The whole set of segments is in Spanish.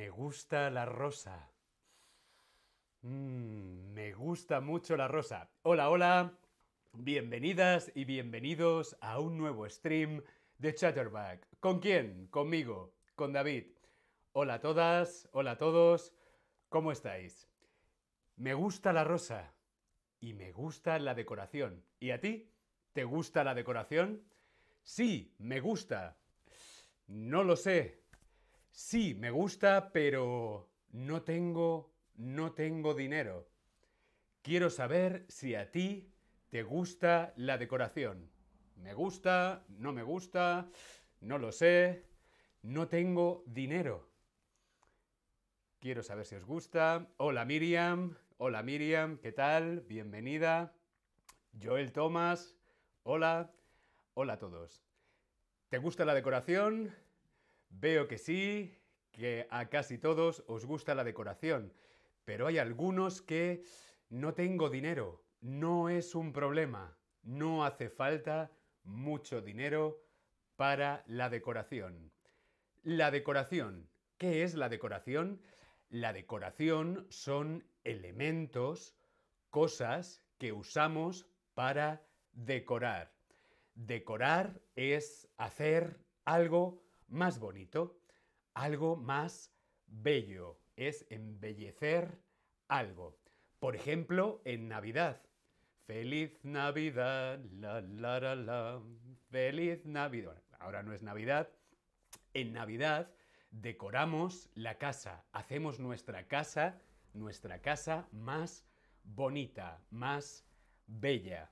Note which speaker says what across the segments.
Speaker 1: Me gusta la rosa. Mm, me gusta mucho la rosa. Hola, hola. Bienvenidas y bienvenidos a un nuevo stream de Chatterback. ¿Con quién? Conmigo, con David. Hola a todas, hola a todos. ¿Cómo estáis? Me gusta la rosa y me gusta la decoración. ¿Y a ti? ¿Te gusta la decoración? Sí, me gusta. No lo sé. Sí, me gusta, pero no tengo, no tengo dinero. Quiero saber si a ti te gusta la decoración. Me gusta, no me gusta, no lo sé, no tengo dinero. Quiero saber si os gusta. Hola Miriam, hola Miriam, ¿qué tal? Bienvenida. Joel Thomas, hola, hola a todos. ¿Te gusta la decoración? Veo que sí, que a casi todos os gusta la decoración, pero hay algunos que no tengo dinero. No es un problema. No hace falta mucho dinero para la decoración. La decoración. ¿Qué es la decoración? La decoración son elementos, cosas que usamos para decorar. Decorar es hacer algo más bonito, algo más bello, es embellecer algo. Por ejemplo, en Navidad. Feliz Navidad, la la la la, feliz Navidad. ahora no es Navidad. En Navidad decoramos la casa, hacemos nuestra casa, nuestra casa más bonita, más bella.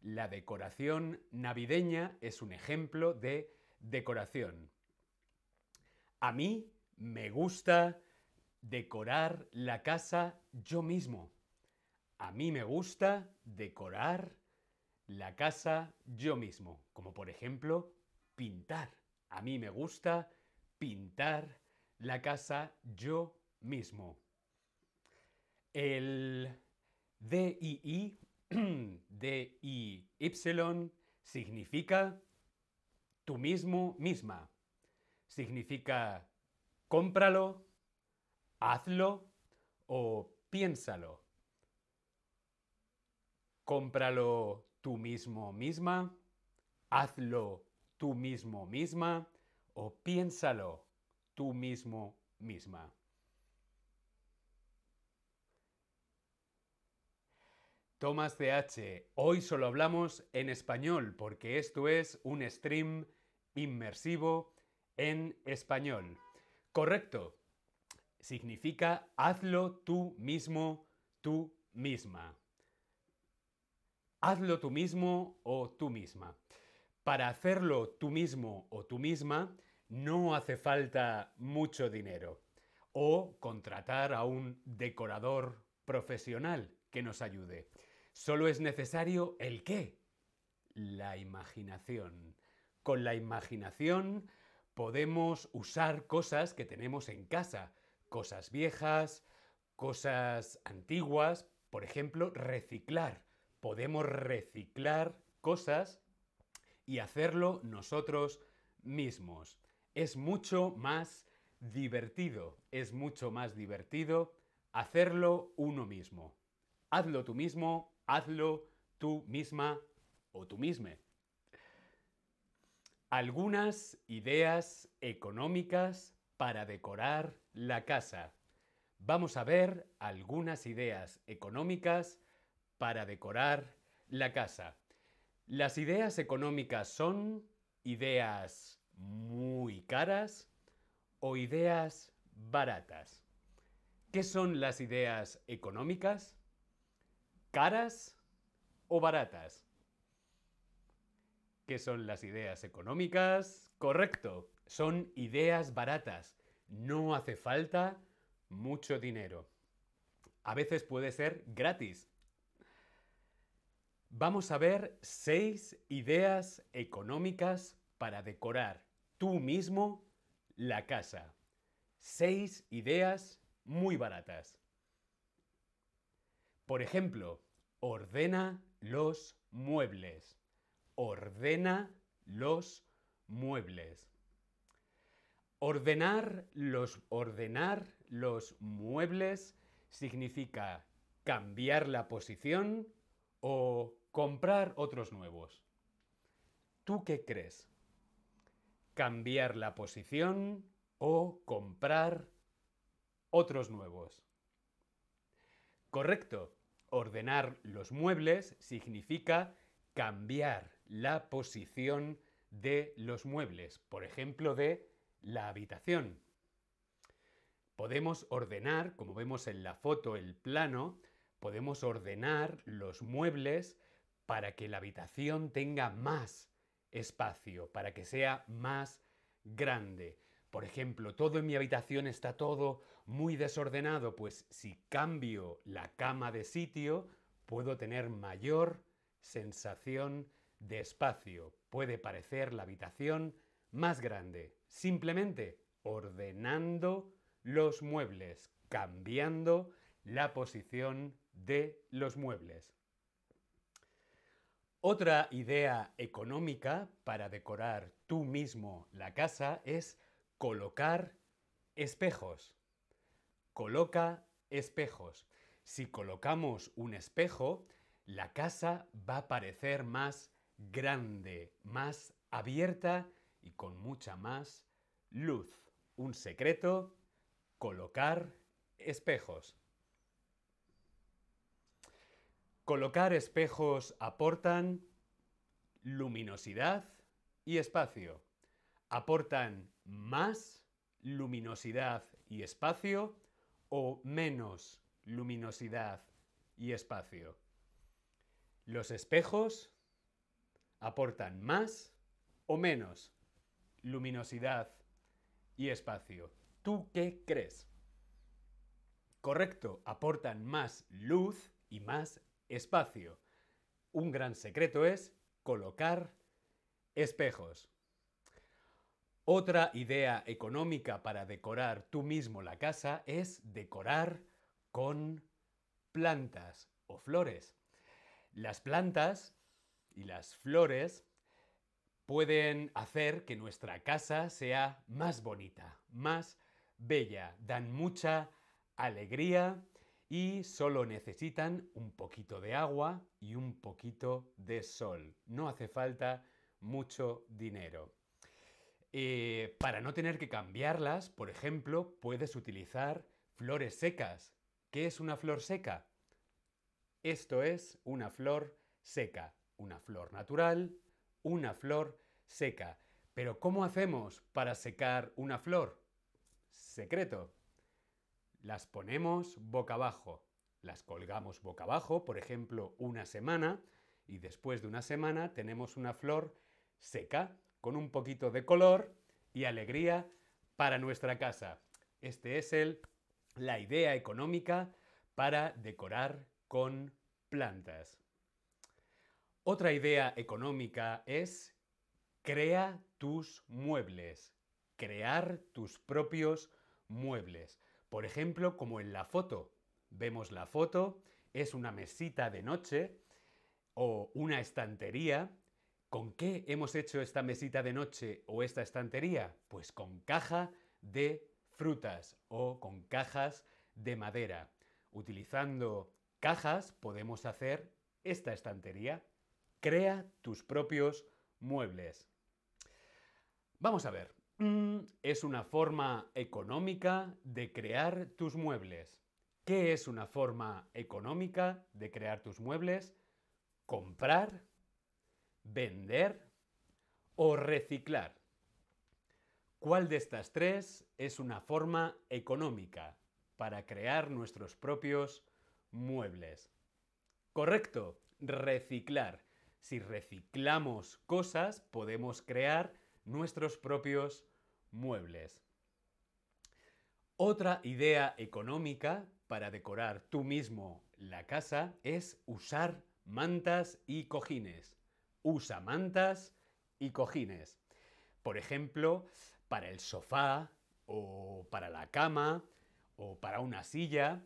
Speaker 1: La decoración navideña es un ejemplo de decoración. A mí me gusta decorar la casa yo mismo. A mí me gusta decorar la casa yo mismo, como por ejemplo pintar. A mí me gusta pintar la casa yo mismo. El DII, DIY, significa tú mismo, misma significa cómpralo, hazlo o piénsalo. Cómpralo tú mismo misma, hazlo tú mismo misma o piénsalo tú mismo misma. Tomás CH, hoy solo hablamos en español porque esto es un stream inmersivo en español. Correcto. Significa hazlo tú mismo, tú misma. Hazlo tú mismo o tú misma. Para hacerlo tú mismo o tú misma no hace falta mucho dinero o contratar a un decorador profesional que nos ayude. Solo es necesario el qué? La imaginación. Con la imaginación podemos usar cosas que tenemos en casa, cosas viejas, cosas antiguas, por ejemplo, reciclar. Podemos reciclar cosas y hacerlo nosotros mismos. Es mucho más divertido, es mucho más divertido hacerlo uno mismo. Hazlo tú mismo, hazlo tú misma o tú misma algunas ideas económicas para decorar la casa. Vamos a ver algunas ideas económicas para decorar la casa. Las ideas económicas son ideas muy caras o ideas baratas. ¿Qué son las ideas económicas? ¿Caras o baratas? ¿Qué son las ideas económicas? Correcto, son ideas baratas. No hace falta mucho dinero. A veces puede ser gratis. Vamos a ver seis ideas económicas para decorar tú mismo la casa. Seis ideas muy baratas. Por ejemplo, ordena los muebles ordena los muebles. Ordenar los, ordenar los muebles significa cambiar la posición o comprar otros nuevos. ¿Tú qué crees? ¿Cambiar la posición o comprar otros nuevos? Correcto. Ordenar los muebles significa cambiar la posición de los muebles, por ejemplo, de la habitación. Podemos ordenar, como vemos en la foto, el plano, podemos ordenar los muebles para que la habitación tenga más espacio, para que sea más grande. Por ejemplo, todo en mi habitación está todo muy desordenado, pues si cambio la cama de sitio, puedo tener mayor sensación de espacio. Puede parecer la habitación más grande, simplemente ordenando los muebles, cambiando la posición de los muebles. Otra idea económica para decorar tú mismo la casa es colocar espejos. Coloca espejos. Si colocamos un espejo, la casa va a parecer más grande, más abierta y con mucha más luz. Un secreto, colocar espejos. Colocar espejos aportan luminosidad y espacio. Aportan más luminosidad y espacio o menos luminosidad y espacio. Los espejos aportan más o menos luminosidad y espacio. ¿Tú qué crees? Correcto, aportan más luz y más espacio. Un gran secreto es colocar espejos. Otra idea económica para decorar tú mismo la casa es decorar con plantas o flores. Las plantas y las flores pueden hacer que nuestra casa sea más bonita, más bella, dan mucha alegría y solo necesitan un poquito de agua y un poquito de sol. No hace falta mucho dinero. Eh, para no tener que cambiarlas, por ejemplo, puedes utilizar flores secas. ¿Qué es una flor seca? Esto es una flor seca, una flor natural, una flor seca. Pero ¿cómo hacemos para secar una flor? Secreto. Las ponemos boca abajo. Las colgamos boca abajo, por ejemplo, una semana, y después de una semana tenemos una flor seca, con un poquito de color y alegría para nuestra casa. Este es el, la idea económica para decorar con plantas. Otra idea económica es crea tus muebles, crear tus propios muebles. Por ejemplo, como en la foto. Vemos la foto, es una mesita de noche o una estantería. ¿Con qué hemos hecho esta mesita de noche o esta estantería? Pues con caja de frutas o con cajas de madera. Utilizando cajas podemos hacer esta estantería. Crea tus propios muebles. Vamos a ver. Mm, es una forma económica de crear tus muebles. ¿Qué es una forma económica de crear tus muebles? Comprar, vender o reciclar. ¿Cuál de estas tres es una forma económica para crear nuestros propios muebles? Correcto, reciclar. Si reciclamos cosas, podemos crear nuestros propios muebles. Otra idea económica para decorar tú mismo la casa es usar mantas y cojines. Usa mantas y cojines. Por ejemplo, para el sofá o para la cama o para una silla.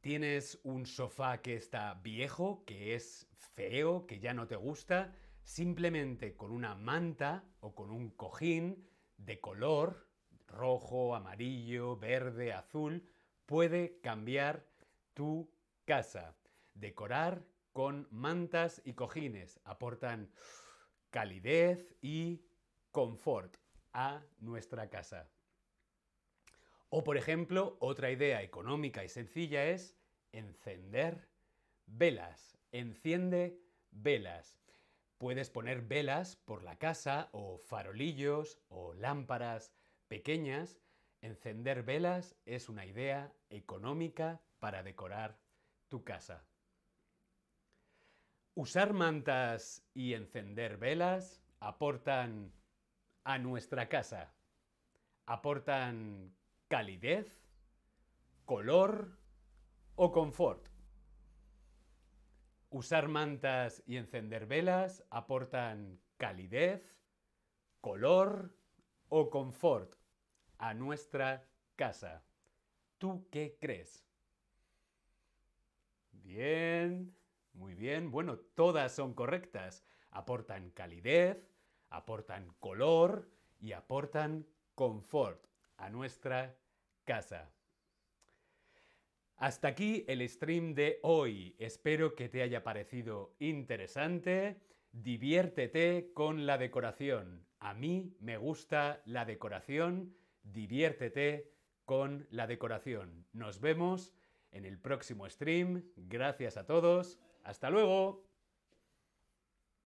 Speaker 1: Tienes un sofá que está viejo, que es feo, que ya no te gusta. Simplemente con una manta o con un cojín de color rojo, amarillo, verde, azul, puede cambiar tu casa. Decorar con mantas y cojines aportan calidez y confort a nuestra casa. O por ejemplo, otra idea económica y sencilla es encender velas. Enciende velas. Puedes poner velas por la casa o farolillos o lámparas pequeñas. Encender velas es una idea económica para decorar tu casa. Usar mantas y encender velas aportan a nuestra casa. Aportan calidez, color o confort. Usar mantas y encender velas aportan calidez, color o confort a nuestra casa. ¿Tú qué crees? Bien, muy bien. Bueno, todas son correctas. Aportan calidez, aportan color y aportan confort a nuestra casa. Hasta aquí el stream de hoy. Espero que te haya parecido interesante. Diviértete con la decoración. A mí me gusta la decoración. Diviértete con la decoración. Nos vemos en el próximo stream. Gracias a todos. Hasta luego.